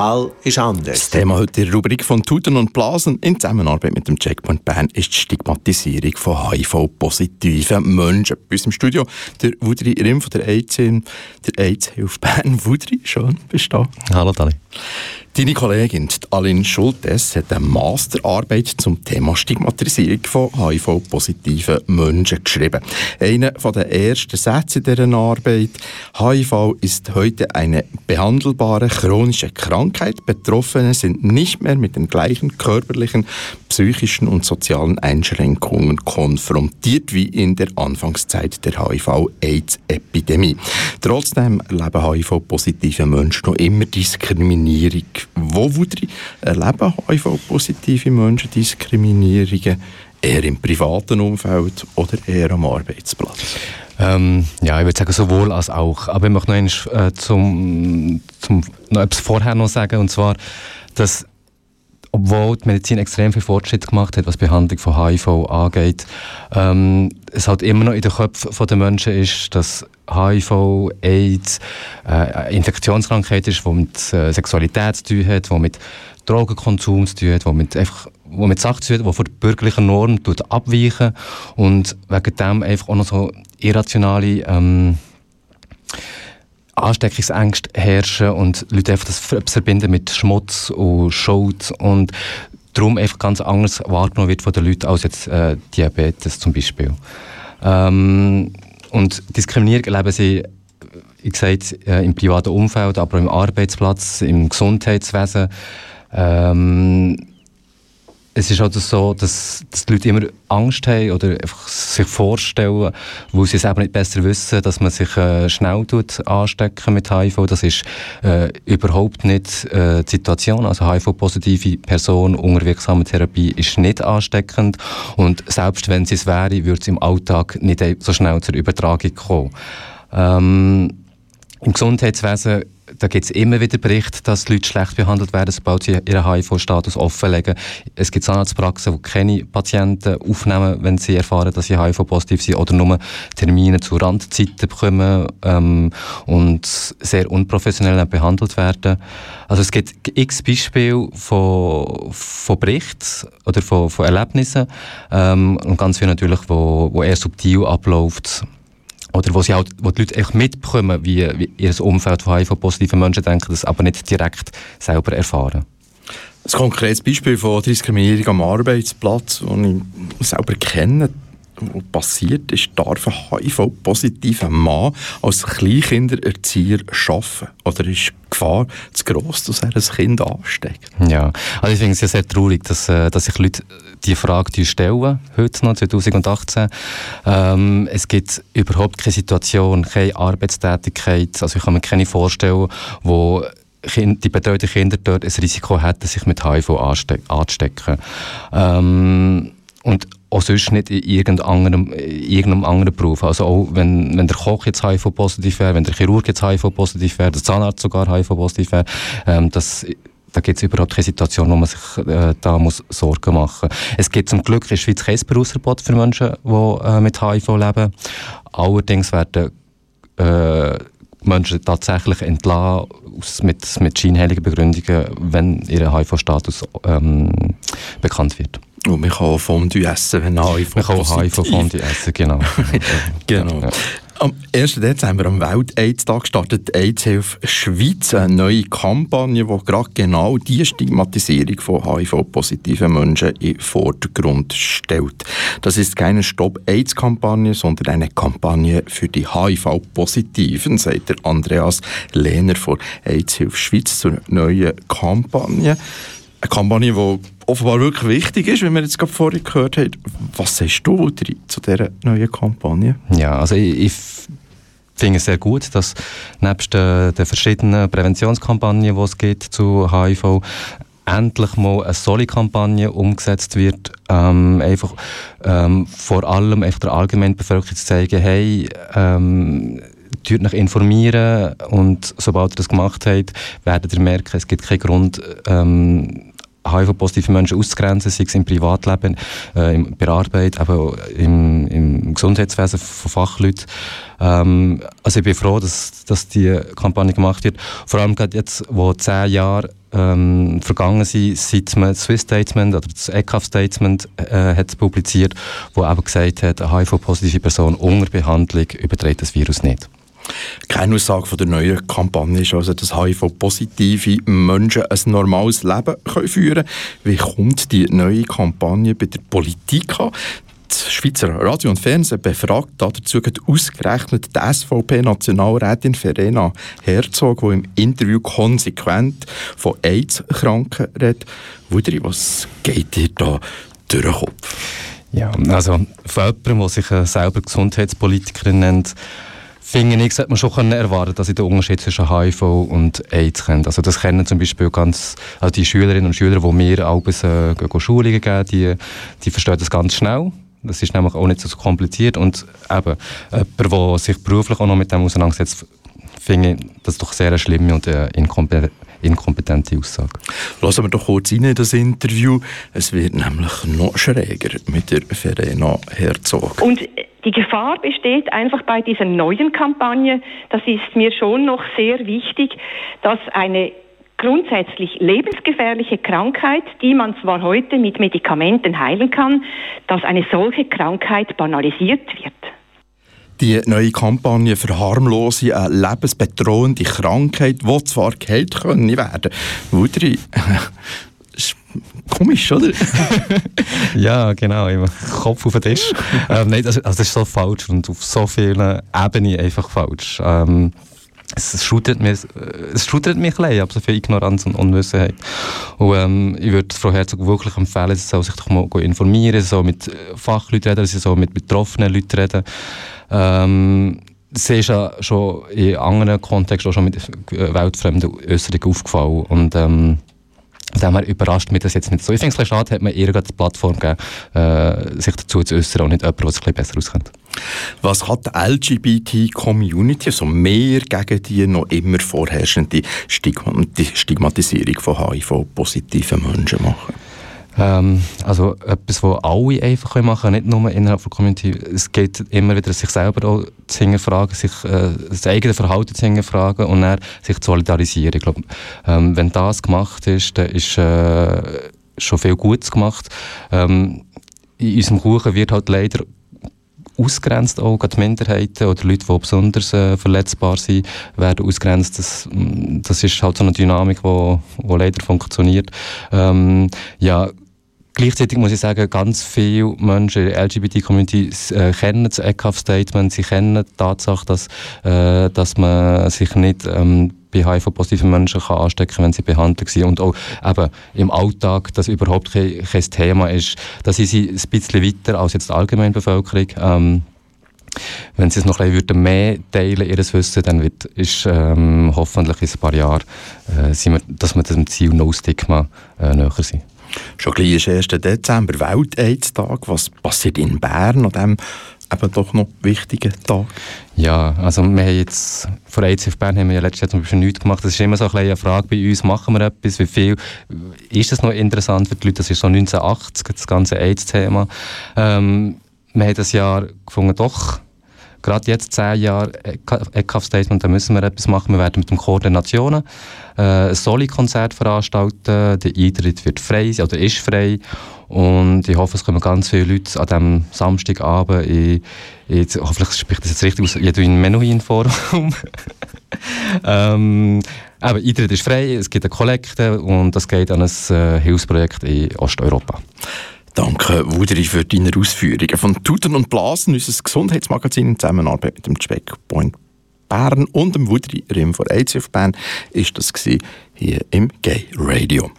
Überall ist anders. Das Thema heute in der Rubrik von Tuten und Blasen in Zusammenarbeit mit dem Checkpoint Bern ist die Stigmatisierung von HIV-positiven Menschen. Bei uns im Studio der Wudri Rim von der AIDS, der AIDS-Hilfe Bern. Wudri, schön, bist du da. Hallo Dani. Deine Kollegin Aline Schultes hat eine Masterarbeit zum Thema Stigmatisierung von HIV-positiven Menschen geschrieben. Einer der ersten Sätze dieser Arbeit, HIV ist heute eine behandelbare chronische Krankheit. Betroffene sind nicht mehr mit den gleichen körperlichen, psychischen und sozialen Einschränkungen konfrontiert wie in der Anfangszeit der HIV-AIDS-Epidemie. Trotzdem erleben HIV-positive Menschen noch immer Diskriminierung wo Wudri erleben HIV-positive Menschen Diskriminierungen? Eher im privaten Umfeld oder eher am Arbeitsplatz? Ähm, ja, ich würde sagen sowohl als auch. Aber ich möchte noch, äh, zum, zum, noch etwas vorher noch sagen, und zwar, dass obwohl die Medizin extrem viel Fortschritt gemacht hat, was die Behandlung von HIV angeht, ähm, es halt immer noch in den Köpfen der Menschen ist, dass HIV, AIDS äh, Infektionskrankheit ist, die mit äh, Sexualität zu tun hat, die mit Drogenkonsum zu tun hat, die mit, einfach, die mit Sachen zu tun hat, die von der bürgerlichen Norm abweichen und wegen dem einfach auch noch so irrationale ähm, Ansteckungsängste herrschen und Leute einfach das verbinden mit Schmutz und Schuld und darum einfach ganz anders wahrgenommen wird von den Leuten als jetzt äh, Diabetes zum Beispiel. Ähm, und Diskriminierung erleben sie, ich gesagt, äh, im privaten Umfeld, aber im Arbeitsplatz, im Gesundheitswesen. Ähm, es ist also so, dass, dass die Leute immer Angst haben oder einfach sich vorstellen, wo sie es eben nicht besser wissen, dass man sich äh, schnell tut anstecken mit HIV. Das ist äh, überhaupt nicht äh, die Situation. Also HIV-positive Person unter wirksamer Therapie ist nicht ansteckend und selbst wenn sie es wäre, würde es im Alltag nicht so schnell zur Übertragung kommen. Ähm, Im Gesundheitswesen da gibt es immer wieder Berichte, dass Leute schlecht behandelt werden, sobald sie ihren HIV-Status offenlegen. Es gibt Zahnarztpraxen, die keine Patienten aufnehmen, wenn sie erfahren, dass sie HIV-positiv sind oder nur Termine zu Randzeiten bekommen ähm, und sehr unprofessionell behandelt werden. Also es gibt x Beispiele von, von Berichten oder von, von Erlebnissen ähm, und ganz viel natürlich, wo, wo eher subtil abläuft oder wo, sie halt, wo die Leute echt mitbekommen, wie, wie ihr Umfeld von HIV-positiven Menschen denken, das aber nicht direkt selber erfahren. Ein konkretes Beispiel von Diskriminierung am Arbeitsplatz, das ich selber kenne, passiert ist, darf ein HIV-positiver Mann als Kleinkindererzieher arbeiten? Oder ist die Gefahr zu gross, dass er ein Kind ansteckt? Ja, also ich finde es ja sehr traurig, dass, äh, dass sich Leute die Frage stellen, heute noch, 2018. Ähm, es gibt überhaupt keine Situation, keine Arbeitstätigkeit, also ich kann mir keine vorstellen, wo die betreuten Kinder dort ein Risiko hätten, sich mit HIV anzustecken. Ähm, und auch sonst nicht in irgendeinem, irgendeinem anderen Beruf. Also auch wenn, wenn der Koch jetzt HIV-positiv wäre, wenn der Chirurg jetzt HIV-positiv wäre, der Zahnarzt sogar HIV-positiv wäre, ähm, das da gibt es überhaupt keine Situation, wo man sich äh, da muss Sorgen machen muss. Es gibt zum Glück in der Schweiz kein Berufsverbot für Menschen, die äh, mit HIV leben. Allerdings werden äh, Menschen tatsächlich entlassen mit, mit scheinheiligen Begründungen, wenn ihr HIV-Status ähm, bekannt wird. Und man kann auch Fondue essen, wenn HIV Man kann auch HIV-Fondue essen, genau. genau. Ja. Am 1. Dezember, am Welt-AIDS-Tag, startet AIDS-Hilfe Schweiz eine neue Kampagne, die gerade genau die Stigmatisierung von HIV-positiven Menschen in den Vordergrund stellt. Das ist keine Stop-AIDS-Kampagne, sondern eine Kampagne für die HIV-Positiven, sagt der Andreas Lehner von AIDS-Hilfe Schweiz zur neuen Kampagne. Eine Kampagne, die offenbar wirklich wichtig ist, wie wir jetzt gerade vorhin gehört haben. Was sagst du zu dieser neuen Kampagne? Ja, also ich, ich finde es sehr gut, dass nebst den, den verschiedenen Präventionskampagnen, die es gibt zu HIV, endlich mal eine solche Kampagne umgesetzt wird, ähm, einfach ähm, vor allem einfach der allgemeinen Bevölkerung zu zeigen, hey, ähm, tut nach informieren und sobald ihr das gemacht habt, werdet ihr merken, es gibt keinen Grund, ähm, HIV-positive Menschen auszugrenzen, sei es im Privatleben, äh, im, bei Arbeit, aber im, im Gesundheitswesen von Fachleuten. Ähm, also ich bin froh, dass, dass die Kampagne gemacht wird. Vor allem gerade jetzt, wo zehn Jahre ähm, vergangen sind, seit man das Swiss Statement oder das ECAF Statement äh, hat publiziert, wo eben gesagt hat, eine HIV-positive Person unter Behandlung überträgt das Virus nicht. Keine Aussage von der neuen Kampagne ist also, dass HIV-positive Menschen ein normales Leben können führen können. Wie kommt die neue Kampagne bei der Politik an? Das Schweizer Radio und Fernsehen befragt dazu ausgerechnet die SVP-Nationalrätin Verena Herzog, die im Interview konsequent von AIDS-Kranken redet. Wudri, was geht dir da durch den Kopf? Ja, also von jemandem, der sich selber Gesundheitspolitikerin nennt, finde ich, sollte man schon erwarten, dass sie den Unterschied zwischen HIV und AIDS kennen. Also das kennen zum Beispiel ganz, also die Schülerinnen und Schüler, die mir abends äh, Schulungen geben, die, die verstehen das ganz schnell. Das ist nämlich auch nicht so kompliziert und eben, jemand, der sich beruflich auch noch mit dem auseinandersetzt, finde ich das doch sehr eine schlimme und äh, inkompetente Aussage. Lassen wir doch kurz rein in das Interview. Es wird nämlich noch schräger mit der Verena Herzog. Und die Gefahr besteht einfach bei dieser neuen Kampagne, das ist mir schon noch sehr wichtig, dass eine grundsätzlich lebensgefährliche Krankheit, die man zwar heute mit Medikamenten heilen kann, dass eine solche Krankheit banalisiert wird. Die neue Kampagne verharmlose eine lebensbedrohende Krankheit, die zwar geheilt können werden. Wudri, komisch, oder? ja, genau. Kopf auf den Tisch. ähm, nein, das, also das ist so falsch und auf so vielen Ebenen einfach falsch. Ähm, es schudert mich, es schudert mich ein bisschen, aber so viel Ignoranz und Unwissenheit. Und ähm, ich würde Frau Herzog wirklich empfehlen, sie soll sich doch mal informieren, so mit Fachleuten reden, sie soll mit betroffenen Leuten reden. Ähm, sie ist ja schon in anderen Kontexten auch schon mit weltfremden Äußerungen aufgefallen und ähm, dem überrascht mich das jetzt nicht so. Ich finde es schade, hat man ihr die Plattform gegeben, äh, sich dazu zu äußern und nicht jemand, der sich ein besser auskennt. Was hat die LGBT-Community, also mehr gegen die noch immer vorherrschende Stigmatisierung von HIV-positiven Menschen machen? Ähm, also etwas, was alle einfach machen können, nicht nur innerhalb der Community. Es geht immer wieder, sich selber auch zu hinterfragen, sich äh, das eigene Verhalten zu hinterfragen und dann sich zu solidarisieren. Ich glaube, ähm, wenn das gemacht ist, dann ist äh, schon viel Gutes gemacht. Ähm, in unserem Kuchen wird halt leider ausgrenzt, auch gerade Minderheiten oder Leute, die besonders äh, verletzbar sind, werden ausgrenzt. Das, mm, das ist halt so eine Dynamik, die leider funktioniert. Ähm, ja, Gleichzeitig muss ich sagen, ganz viele Menschen in der LGBT-Community äh, kennen das ECAF-Statement, sie kennen die Tatsache, dass, äh, dass man sich nicht ähm, bei HIV-positiven Menschen kann anstecken kann, wenn sie behandelt sind. Und auch eben im Alltag, dass überhaupt kein, kein Thema ist. Da sind sie ein bisschen weiter als jetzt die allgemeine Bevölkerung. Ähm, wenn sie es noch ein bisschen mehr teilen, ihr Wissen, dann wird, ist ähm, hoffentlich in ein paar Jahren, äh, wir, dass wir dem Ziel No Stigma äh, näher sind. Schon gleich ist 1. Dezember Welt-AIDS-Tag. Was passiert in Bern an diesem eben doch noch wichtigen Tag? Ja, also wir haben jetzt, vor AIDS auf Bern haben wir ja letztes Jahr zum Beispiel nichts gemacht. Das ist immer so ein eine Frage bei uns, machen wir etwas, wie viel ist das noch interessant für die Leute? Das ist so 1980, das ganze AIDS-Thema. Ähm, wir haben das Jahr gefunden, doch, gerade jetzt zehn Jahre ECAF-Statement, da müssen wir etwas machen. Wir werden mit den Koordinationen äh, ein Soli-Konzert veranstalten. Der Eintritt wird frei oder ist frei. Und ich hoffe, es kommen ganz viele Leute an diesem Samstagabend. Ich, ich, hoffentlich spricht das jetzt richtig aus. Ich in Menuhin-Forum. ähm, aber Eintritt ist frei, es gibt eine Kollekte und das geht an ein äh, Hilfsprojekt in Osteuropa. Danke, Wudri, für deine Ausführungen. Von Tuten und Blasen, unser Gesundheitsmagazin in Zusammenarbeit mit dem Checkpoint Bern und dem Wudri Rim von AIDS Bern, ist das hier im Gay Radio.